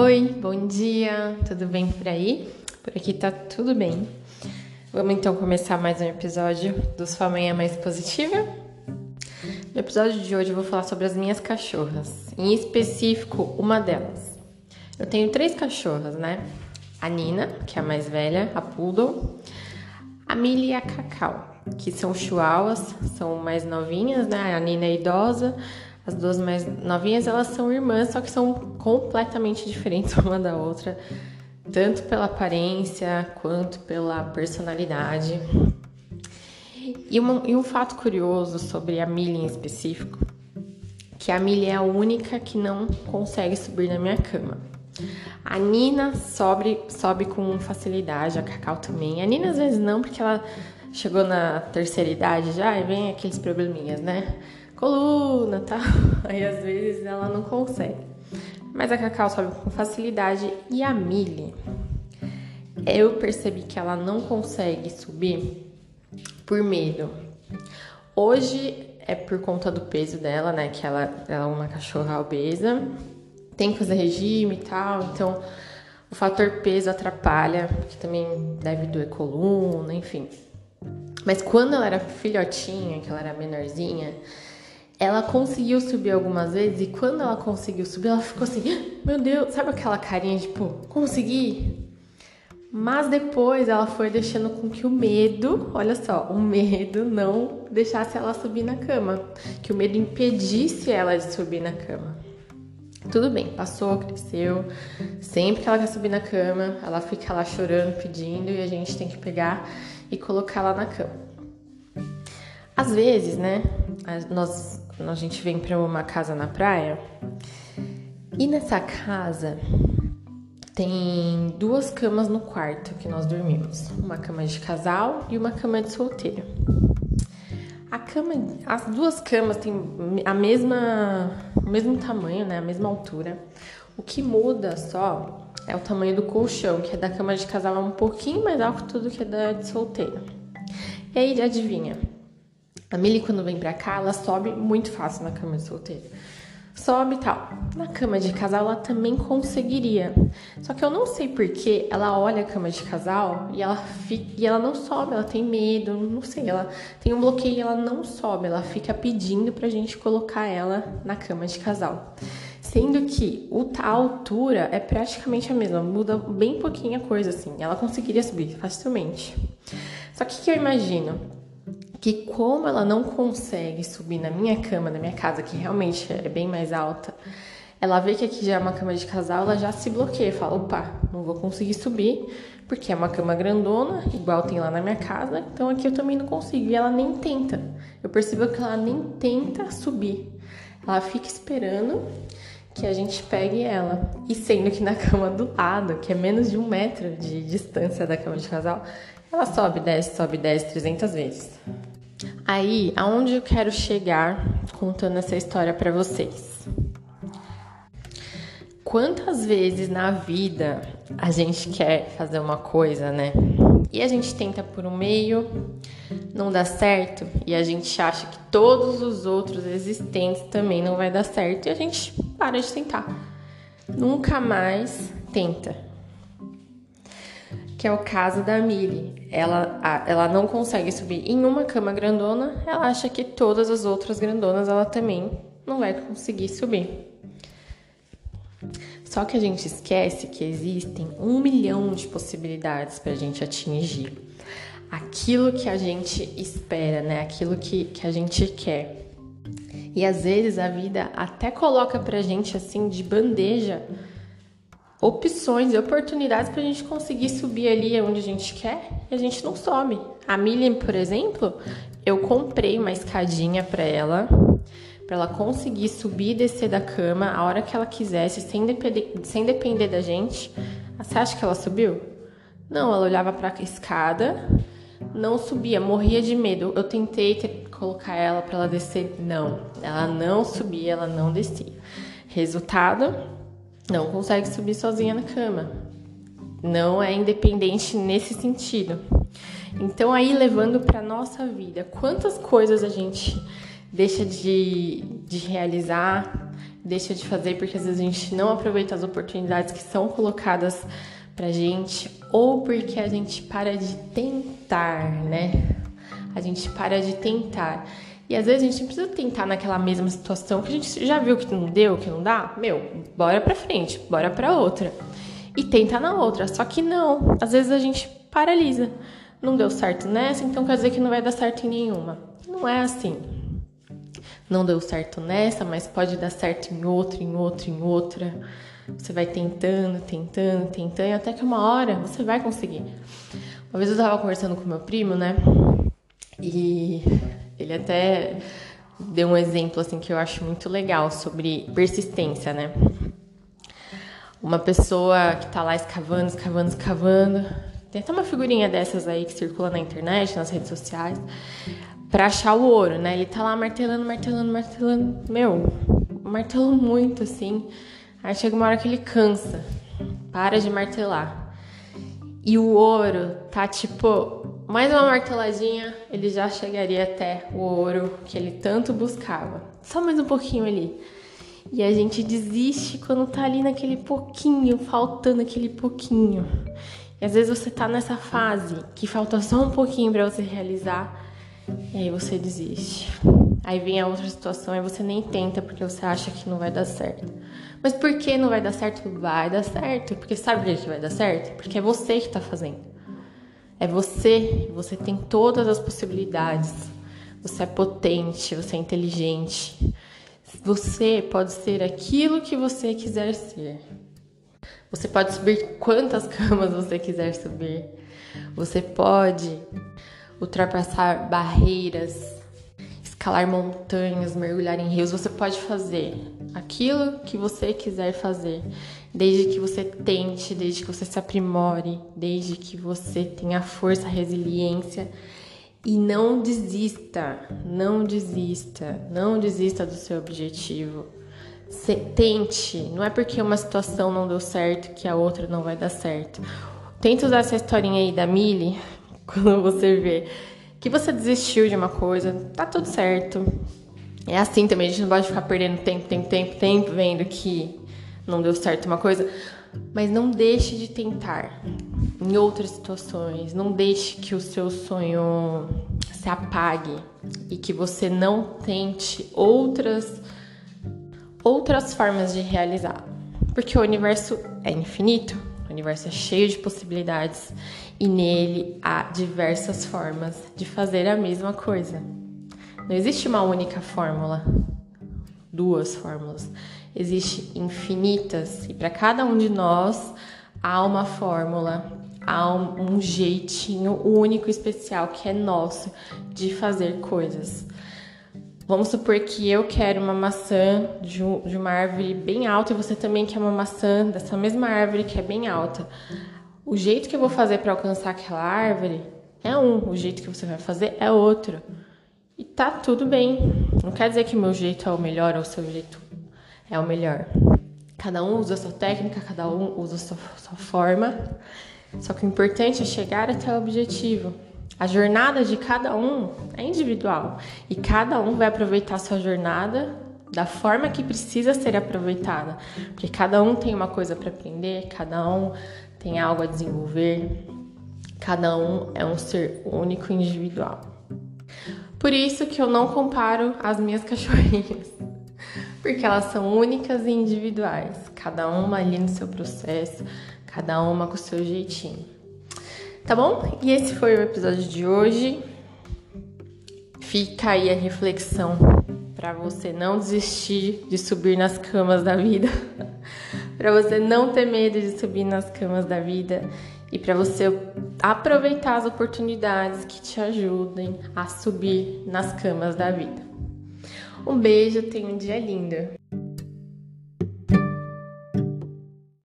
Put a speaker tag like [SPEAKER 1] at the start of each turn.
[SPEAKER 1] Oi, bom dia, tudo bem por aí? Por aqui tá tudo bem. Vamos então começar mais um episódio do Sua Manhã Mais Positiva? No episódio de hoje eu vou falar sobre as minhas cachorras, em específico uma delas. Eu tenho três cachorras, né? A Nina, que é a mais velha, a Poodle, a Millie e a Cacau, que são chihuahuas, são mais novinhas, né? A Nina é idosa, as duas mais novinhas, elas são irmãs, só que são completamente diferentes uma da outra, tanto pela aparência quanto pela personalidade. E, uma, e um fato curioso sobre a Millie em específico, que a Millie é a única que não consegue subir na minha cama. A Nina sobe, sobe com facilidade, a Cacau também. A Nina às vezes não, porque ela chegou na terceira idade já e vem aqueles probleminhas, né? Coluna, tá? Aí às vezes ela não consegue. Mas a Cacau sobe com facilidade e a Millie, eu percebi que ela não consegue subir por medo. Hoje é por conta do peso dela, né? Que ela, ela é uma cachorra obesa, tem que fazer regime e tal, então o fator peso atrapalha, porque também deve doer coluna, enfim. Mas quando ela era filhotinha, que ela era menorzinha, ela conseguiu subir algumas vezes e quando ela conseguiu subir, ela ficou assim: Meu Deus, sabe aquela carinha tipo, consegui? Mas depois ela foi deixando com que o medo, olha só, o medo não deixasse ela subir na cama, que o medo impedisse ela de subir na cama. Tudo bem, passou, cresceu. Sempre que ela quer subir na cama, ela fica lá chorando, pedindo e a gente tem que pegar e colocar ela na cama. Às vezes, né, nós a gente vem para uma casa na praia e nessa casa tem duas camas no quarto que nós dormimos, uma cama de casal e uma cama de solteiro. A cama, as duas camas têm a mesma, o mesmo tamanho, né, a mesma altura. O que muda só é o tamanho do colchão, que é da cama de casal é um pouquinho mais alto do que da de solteiro. E aí, adivinha? A Millie, quando vem pra cá, ela sobe muito fácil na cama de solteiro. Sobe e tal. Na cama de casal, ela também conseguiria. Só que eu não sei porquê, ela olha a cama de casal e ela, fica, e ela não sobe, ela tem medo, não sei. Ela tem um bloqueio e ela não sobe. Ela fica pedindo pra gente colocar ela na cama de casal. Sendo que a altura é praticamente a mesma, muda bem pouquinho a coisa assim. Ela conseguiria subir facilmente. Só que o que eu imagino? Que como ela não consegue subir na minha cama, na minha casa, que realmente é bem mais alta, ela vê que aqui já é uma cama de casal, ela já se bloqueia, fala, opa, não vou conseguir subir, porque é uma cama grandona, igual tem lá na minha casa, então aqui eu também não consigo. E ela nem tenta. Eu percebo que ela nem tenta subir. Ela fica esperando que a gente pegue ela. E sendo que na cama do lado, que é menos de um metro de distância da cama de casal, ela sobe, desce, sobe, desce 300 vezes. Aí, aonde eu quero chegar contando essa história para vocês? Quantas vezes na vida a gente quer fazer uma coisa, né? E a gente tenta por um meio, não dá certo, e a gente acha que todos os outros existentes também não vai dar certo, e a gente para de tentar. Nunca mais tenta que é o caso da Miri. Ela, ela não consegue subir em uma cama grandona, ela acha que todas as outras grandonas ela também não vai conseguir subir. Só que a gente esquece que existem um milhão de possibilidades para a gente atingir aquilo que a gente espera, né? Aquilo que, que a gente quer. E às vezes a vida até coloca pra gente assim de bandeja opções e oportunidades para a gente conseguir subir ali onde a gente quer e a gente não sobe. A Milian, por exemplo, eu comprei uma escadinha para ela, para ela conseguir subir e descer da cama a hora que ela quisesse, sem depender, sem depender da gente. Você acha que ela subiu? Não, ela olhava para a escada, não subia, morria de medo. Eu tentei ter, colocar ela para ela descer, não. Ela não subia, ela não descia. Resultado, não consegue subir sozinha na cama. Não é independente nesse sentido. Então aí levando para nossa vida, quantas coisas a gente deixa de, de realizar, deixa de fazer porque às vezes a gente não aproveita as oportunidades que são colocadas pra gente ou porque a gente para de tentar, né? A gente para de tentar. E às vezes a gente precisa tentar naquela mesma situação que a gente já viu que não deu, que não dá. Meu, bora pra frente, bora pra outra. E tenta na outra. Só que não. Às vezes a gente paralisa. Não deu certo nessa, então quer dizer que não vai dar certo em nenhuma. Não é assim. Não deu certo nessa, mas pode dar certo em outra, em outra, em outra. Você vai tentando, tentando, tentando, até que uma hora você vai conseguir. Uma vez eu tava conversando com meu primo, né? E ele até deu um exemplo assim que eu acho muito legal sobre persistência, né? Uma pessoa que tá lá escavando, escavando, escavando. Tem até uma figurinha dessas aí que circula na internet, nas redes sociais, para achar o ouro, né? Ele tá lá martelando, martelando, martelando. Meu, martelou muito assim. Aí chega uma hora que ele cansa, para de martelar. E o ouro tá tipo mais uma marteladinha, ele já chegaria até o ouro que ele tanto buscava. Só mais um pouquinho ali. E a gente desiste quando tá ali naquele pouquinho, faltando aquele pouquinho. E às vezes você tá nessa fase que falta só um pouquinho para você realizar, e aí você desiste. Aí vem a outra situação e você nem tenta porque você acha que não vai dar certo. Mas por que não vai dar certo? Vai dar certo. Porque sabe por que vai dar certo? Porque é você que tá fazendo. É você, você tem todas as possibilidades. Você é potente, você é inteligente. Você pode ser aquilo que você quiser ser. Você pode subir quantas camas você quiser subir. Você pode ultrapassar barreiras, escalar montanhas, mergulhar em rios. Você pode fazer aquilo que você quiser fazer desde que você tente, desde que você se aprimore, desde que você tenha força, resiliência e não desista, não desista, não desista do seu objetivo. Se, tente, não é porque uma situação não deu certo que a outra não vai dar certo. Tenta usar essa historinha aí da Millie quando você vê que você desistiu de uma coisa, tá tudo certo. É assim também, a gente não pode ficar perdendo tempo, tempo, tempo, tempo vendo que não deu certo uma coisa, mas não deixe de tentar em outras situações. Não deixe que o seu sonho se apague e que você não tente outras outras formas de realizar. Porque o universo é infinito, o universo é cheio de possibilidades e nele há diversas formas de fazer a mesma coisa. Não existe uma única fórmula, duas fórmulas existe infinitas e para cada um de nós há uma fórmula, há um, jeitinho único, especial que é nosso de fazer coisas. Vamos supor que eu quero uma maçã de, de, uma árvore bem alta e você também quer uma maçã dessa mesma árvore que é bem alta. O jeito que eu vou fazer para alcançar aquela árvore é um, o jeito que você vai fazer é outro. E tá tudo bem. Não quer dizer que o meu jeito é o melhor ou o seu jeito é o melhor. Cada um usa a sua técnica, cada um usa a sua, sua forma. Só que o importante é chegar até o objetivo. A jornada de cada um é individual e cada um vai aproveitar a sua jornada da forma que precisa ser aproveitada, porque cada um tem uma coisa para aprender, cada um tem algo a desenvolver, cada um é um ser único e individual. Por isso que eu não comparo as minhas cachorrinhas porque elas são únicas e individuais, cada uma ali no seu processo, cada uma com o seu jeitinho. Tá bom? E esse foi o episódio de hoje. Fica aí a reflexão para você não desistir de subir nas camas da vida, para você não ter medo de subir nas camas da vida e para você aproveitar as oportunidades que te ajudem a subir nas camas da vida. Um beijo, tenha um dia lindo!